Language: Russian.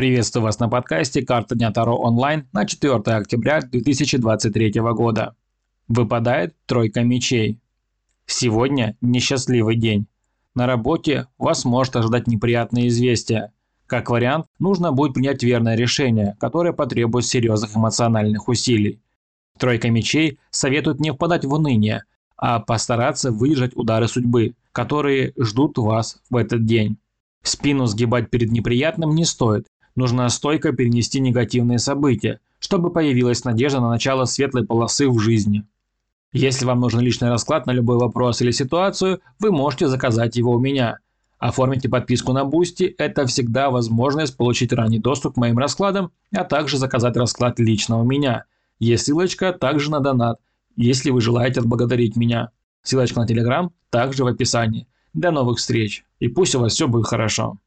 Приветствую вас на подкасте «Карта дня Таро онлайн» на 4 октября 2023 года. Выпадает тройка мечей. Сегодня несчастливый день. На работе вас может ожидать неприятное известие. Как вариант, нужно будет принять верное решение, которое потребует серьезных эмоциональных усилий. Тройка мечей советует не впадать в уныние, а постараться выдержать удары судьбы, которые ждут вас в этот день. Спину сгибать перед неприятным не стоит, нужно стойко перенести негативные события, чтобы появилась надежда на начало светлой полосы в жизни. Если вам нужен личный расклад на любой вопрос или ситуацию, вы можете заказать его у меня. Оформите подписку на Boosty – это всегда возможность получить ранний доступ к моим раскладам, а также заказать расклад лично у меня. Есть ссылочка также на донат, если вы желаете отблагодарить меня. Ссылочка на Телеграм также в описании. До новых встреч и пусть у вас все будет хорошо.